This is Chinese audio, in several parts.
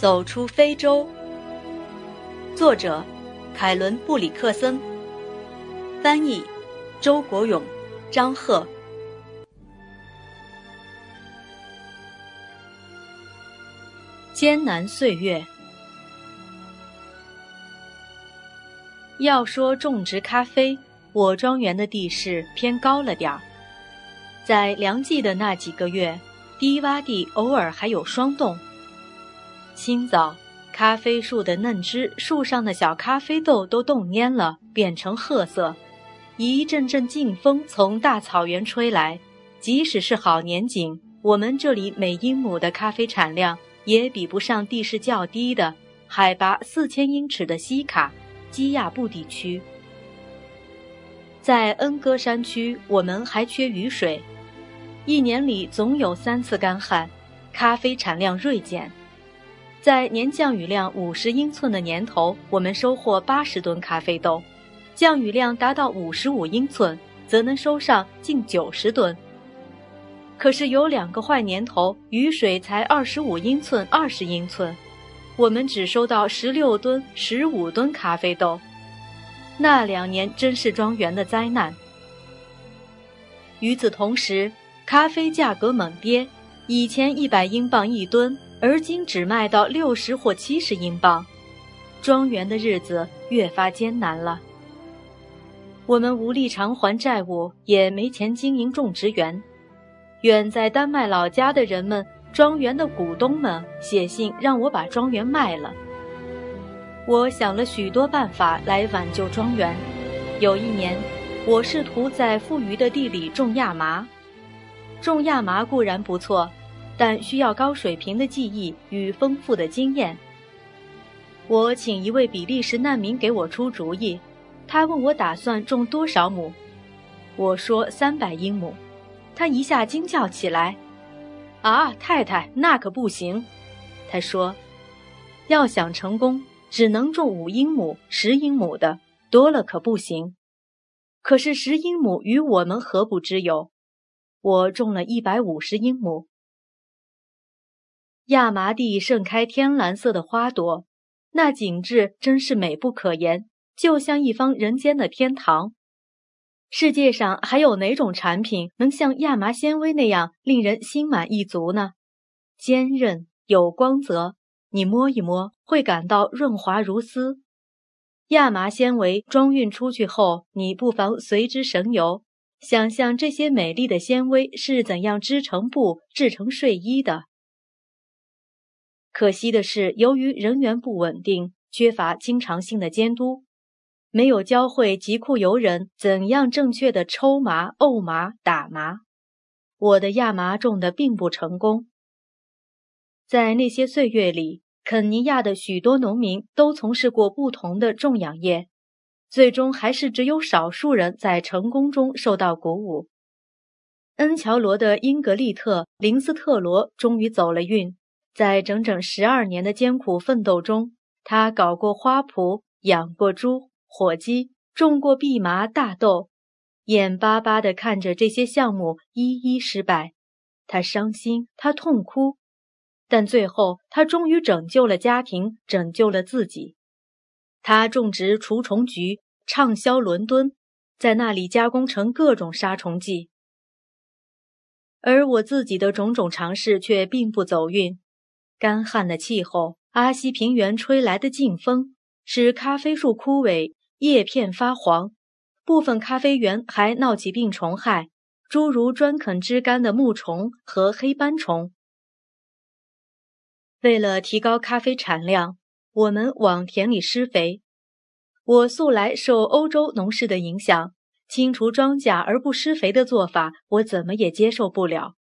走出非洲。作者：凯伦·布里克森。翻译：周国勇、张赫。艰难岁月。要说种植咖啡，我庄园的地势偏高了点儿。在凉季的那几个月，低洼地偶尔还有霜冻。清早，咖啡树的嫩枝、树上的小咖啡豆都冻蔫了，变成褐色。一阵阵劲风从大草原吹来，即使是好年景，我们这里每英亩的咖啡产量也比不上地势较低的、海拔四千英尺的西卡。基亚布地区，在恩戈山区，我们还缺雨水，一年里总有三次干旱，咖啡产量锐减。在年降雨量五十英寸的年头，我们收获八十吨咖啡豆；降雨量达到五十五英寸，则能收上近九十吨。可是有两个坏年头，雨水才二十五英寸、二十英寸。我们只收到十六吨、十五吨咖啡豆，那两年真是庄园的灾难。与此同时，咖啡价格猛跌，以前一百英镑一吨，而今只卖到六十或七十英镑，庄园的日子越发艰难了。我们无力偿还债务，也没钱经营种植园。远在丹麦老家的人们。庄园的股东们写信让我把庄园卖了。我想了许多办法来挽救庄园。有一年，我试图在富余的地里种亚麻。种亚麻固然不错，但需要高水平的技艺与丰富的经验。我请一位比利时难民给我出主意。他问我打算种多少亩，我说三百英亩。他一下惊叫起来。啊，太太，那可不行。他说：“要想成功，只能种五英亩、十英亩的，多了可不行。”可是十英亩与我们何不之有？我种了一百五十英亩。亚麻地盛开天蓝色的花朵，那景致真是美不可言，就像一方人间的天堂。世界上还有哪种产品能像亚麻纤维那样令人心满意足呢？坚韧有光泽，你摸一摸会感到润滑如丝。亚麻纤维装运出去后，你不妨随之神游，想象这些美丽的纤维是怎样织成布、制成睡衣的。可惜的是，由于人员不稳定，缺乏经常性的监督。没有教会疾库游人怎样正确的抽麻、沤麻、打麻，我的亚麻种的并不成功。在那些岁月里，肯尼亚的许多农民都从事过不同的种养业，最终还是只有少数人在成功中受到鼓舞。恩乔罗的英格丽特·林斯特罗终于走了运，在整整十二年的艰苦奋斗中，他搞过花圃，养过猪。火鸡种过蓖麻、大豆，眼巴巴地看着这些项目一一失败，他伤心，他痛哭，但最后他终于拯救了家庭，拯救了自己。他种植除虫菊，畅销伦敦，在那里加工成各种杀虫剂。而我自己的种种尝试却并不走运，干旱的气候，阿西平原吹来的劲风，使咖啡树枯萎。叶片发黄，部分咖啡园还闹起病虫害，诸如专啃枝干的木虫和黑斑虫。为了提高咖啡产量，我们往田里施肥。我素来受欧洲农事的影响，清除庄稼而不施肥的做法，我怎么也接受不了。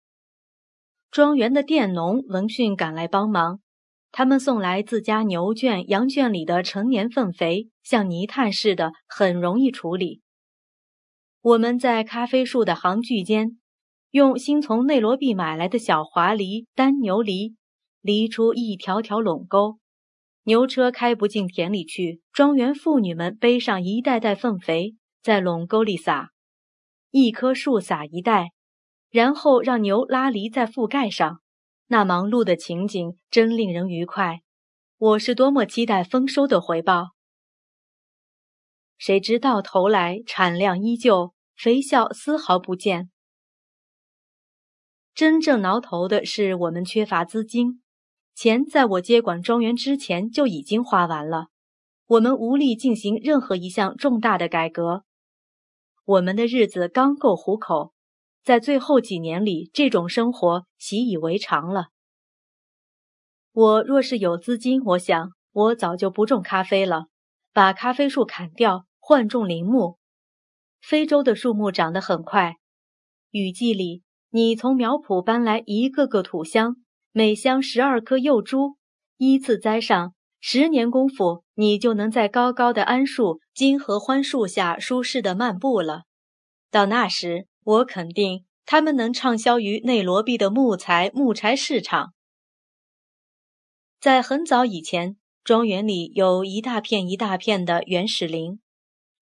庄园的佃农闻讯赶来帮忙。他们送来自家牛圈、羊圈里的成年粪肥，像泥炭似的，很容易处理。我们在咖啡树的行距间，用新从内罗毕买来的小滑犁单牛犁，犁出一条条垄沟。牛车开不进田里去，庄园妇女们背上一袋袋粪肥，在垄沟里撒，一棵树撒一袋，然后让牛拉犁在覆盖上。那忙碌的情景真令人愉快，我是多么期待丰收的回报。谁知到头来产量依旧，肥效丝毫不见。真正挠头的是我们缺乏资金，钱在我接管庄园之前就已经花完了，我们无力进行任何一项重大的改革。我们的日子刚够糊口，在最后几年里，这种生活习以为常了。我若是有资金，我想我早就不种咖啡了，把咖啡树砍掉。换种林木，非洲的树木长得很快。雨季里，你从苗圃搬来一个个土箱，每箱十二颗幼株，依次栽上。十年功夫，你就能在高高的桉树、金合欢树下舒适的漫步了。到那时，我肯定他们能畅销于内罗毕的木材木柴市场。在很早以前，庄园里有一大片一大片的原始林。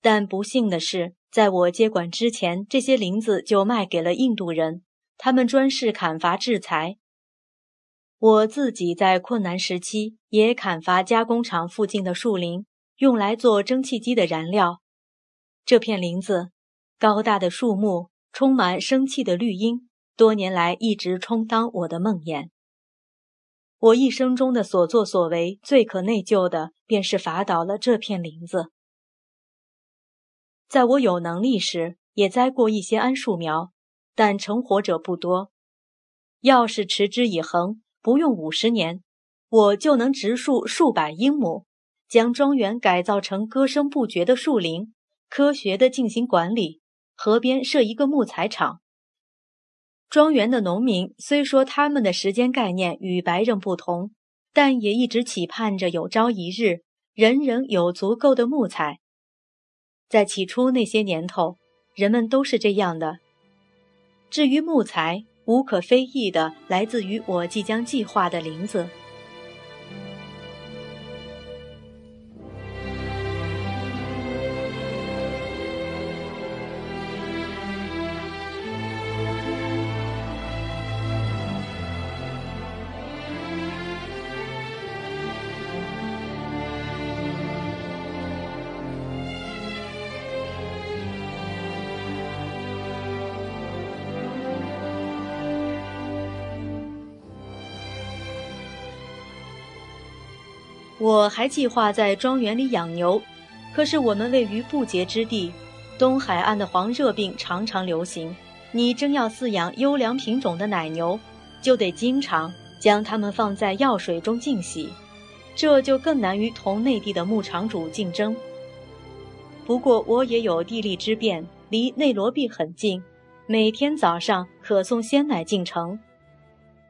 但不幸的是，在我接管之前，这些林子就卖给了印度人，他们专事砍伐制材。我自己在困难时期也砍伐加工厂附近的树林，用来做蒸汽机的燃料。这片林子，高大的树木，充满生气的绿荫，多年来一直充当我的梦魇。我一生中的所作所为，最可内疚的便是伐倒了这片林子。在我有能力时，也栽过一些桉树苗，但成活者不多。要是持之以恒，不用五十年，我就能植树数百英亩，将庄园改造成歌声不绝的树林，科学地进行管理。河边设一个木材厂。庄园的农民虽说他们的时间概念与白人不同，但也一直期盼着有朝一日，人人有足够的木材。在起初那些年头，人们都是这样的。至于木材，无可非议的来自于我即将计划的林子。我还计划在庄园里养牛，可是我们位于不洁之地，东海岸的黄热病常常流行。你真要饲养优良品种的奶牛，就得经常将它们放在药水中浸洗，这就更难于同内地的牧场主竞争。不过我也有地利之便，离内罗毕很近，每天早上可送鲜奶进城。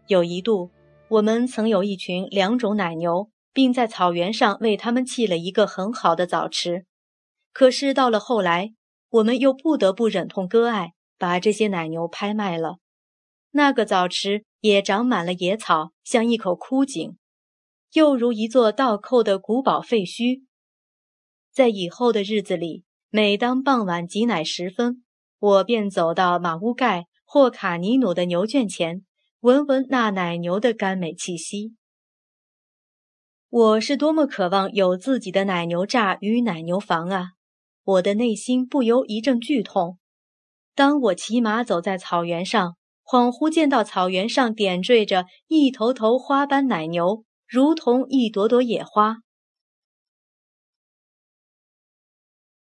有一度，我们曾有一群两种奶牛。并在草原上为他们砌了一个很好的澡池，可是到了后来，我们又不得不忍痛割爱，把这些奶牛拍卖了。那个澡池也长满了野草，像一口枯井，又如一座倒扣的古堡废墟。在以后的日子里，每当傍晚挤奶时分，我便走到马乌盖或卡尼努的牛圈前，闻闻那奶牛的甘美气息。我是多么渴望有自己的奶牛栅与奶牛房啊！我的内心不由一阵剧痛。当我骑马走在草原上，恍惚见到草原上点缀着一头头花斑奶牛，如同一朵朵野花。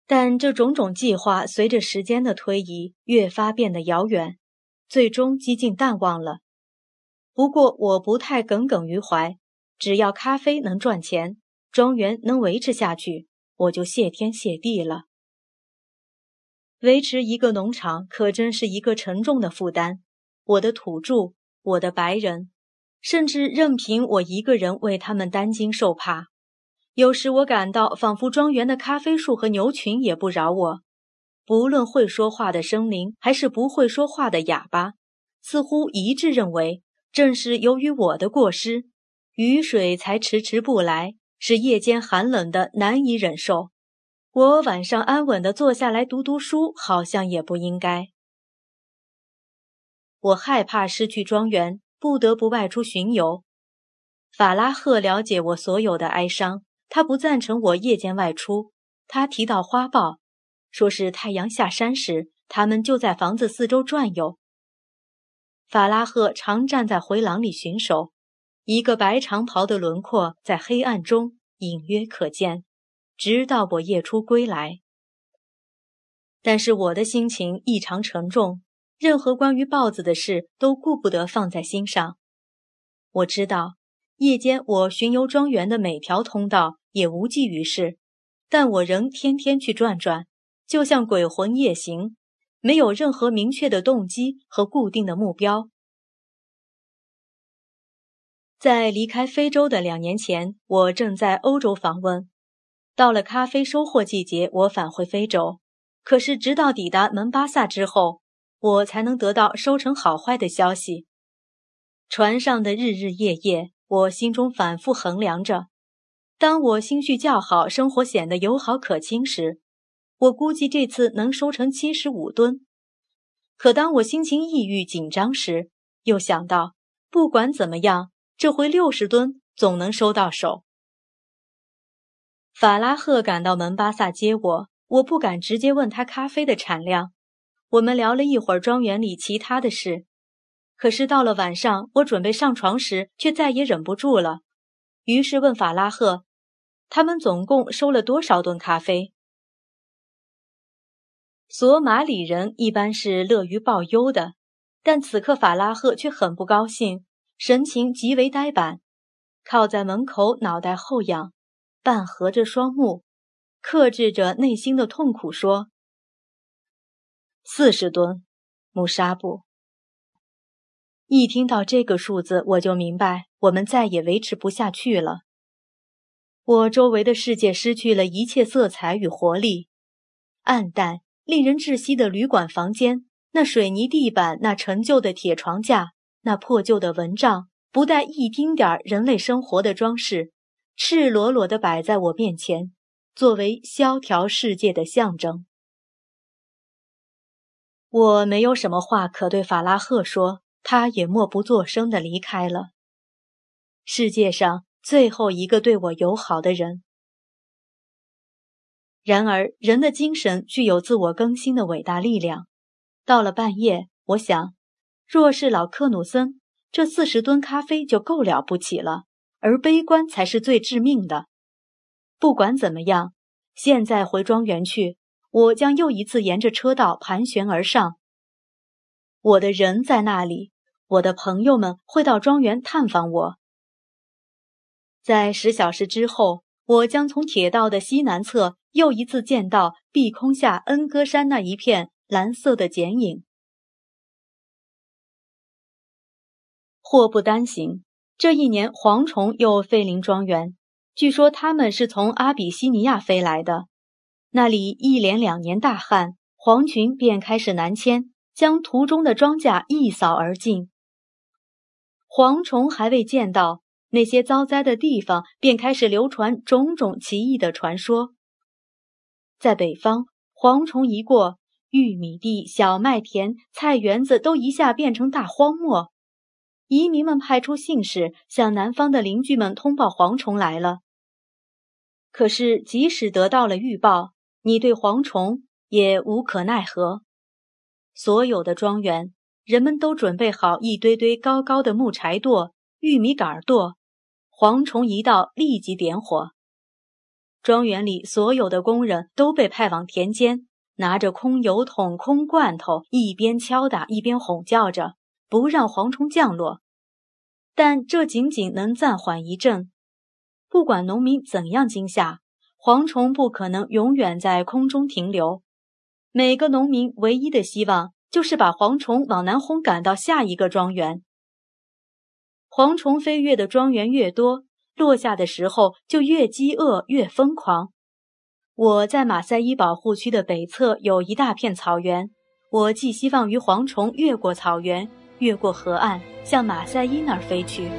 但这种种计划随着时间的推移，越发变得遥远，最终几近淡忘了。不过我不太耿耿于怀。只要咖啡能赚钱，庄园能维持下去，我就谢天谢地了。维持一个农场可真是一个沉重的负担。我的土著，我的白人，甚至任凭我一个人为他们担惊受怕。有时我感到，仿佛庄园的咖啡树和牛群也不饶我。不论会说话的生灵，还是不会说话的哑巴，似乎一致认为，正是由于我的过失。雨水才迟迟不来，是夜间寒冷的难以忍受。我晚上安稳地坐下来读读书，好像也不应该。我害怕失去庄园，不得不外出巡游。法拉赫了解我所有的哀伤，他不赞成我夜间外出。他提到花豹，说是太阳下山时，他们就在房子四周转悠。法拉赫常站在回廊里巡守，一个白长袍的轮廓在黑暗中隐约可见，直到我夜出归来。但是我的心情异常沉重，任何关于豹子的事都顾不得放在心上。我知道，夜间我巡游庄园的每条通道也无济于事，但我仍天天去转转，就像鬼魂夜行，没有任何明确的动机和固定的目标。在离开非洲的两年前，我正在欧洲访问，到了咖啡收获季节，我返回非洲。可是，直到抵达门巴萨之后，我才能得到收成好坏的消息。船上的日日夜夜，我心中反复衡量着：当我心绪较好，生活显得友好可亲时，我估计这次能收成七十五吨；可当我心情抑郁紧张时，又想到，不管怎么样，这回六十吨总能收到手。法拉赫赶到门巴萨接我。我不敢直接问他咖啡的产量，我们聊了一会儿庄园里其他的事，可是到了晚上，我准备上床时，却再也忍不住了，于是问法拉赫，他们总共收了多少吨咖啡？索马里人一般是乐于报忧的，但此刻法拉赫却很不高兴，神情极为呆板，靠在门口，脑袋后仰，半合着双目。克制着内心的痛苦说：“四十吨，穆沙布。”一听到这个数字，我就明白我们再也维持不下去了。我周围的世界失去了一切色彩与活力，暗淡、令人窒息的旅馆房间，那水泥地板，那陈旧的铁床架，那破旧的蚊帐，不带一丁点儿人类生活的装饰，赤裸裸地摆在我面前。作为萧条世界的象征，我没有什么话可对法拉赫说，他也默不作声地离开了。世界上最后一个对我友好的人。然而，人的精神具有自我更新的伟大力量。到了半夜，我想，若是老克努森，这四十吨咖啡就够了不起了，而悲观才是最致命的。不管怎么样，现在回庄园去，我将又一次沿着车道盘旋而上。我的人在那里，我的朋友们会到庄园探访我。在十小时之后，我将从铁道的西南侧又一次见到碧空下恩戈山那一片蓝色的剪影。祸不单行，这一年蝗虫又飞临庄园。据说他们是从阿比西尼亚飞来的，那里一连两年大旱，蝗群便开始南迁，将途中的庄稼一扫而尽。蝗虫还未见到那些遭灾的地方，便开始流传种种奇异的传说。在北方，蝗虫一过，玉米地、小麦田、菜园子都一下变成大荒漠。移民们派出信使向南方的邻居们通报蝗虫来了。可是，即使得到了预报，你对蝗虫也无可奈何。所有的庄园，人们都准备好一堆堆高高的木柴垛、玉米杆垛，蝗虫一到，立即点火。庄园里所有的工人都被派往田间，拿着空油桶、空罐头，一边敲打一边哄叫着，不让蝗虫降落。但这仅仅能暂缓一阵。不管农民怎样惊吓，蝗虫不可能永远在空中停留。每个农民唯一的希望就是把蝗虫往南轰赶到下一个庄园。蝗虫飞越的庄园越多，落下的时候就越饥饿越疯狂。我在马赛伊保护区的北侧有一大片草原，我寄希望于蝗虫越过草原，越过河岸，向马赛因那儿飞去。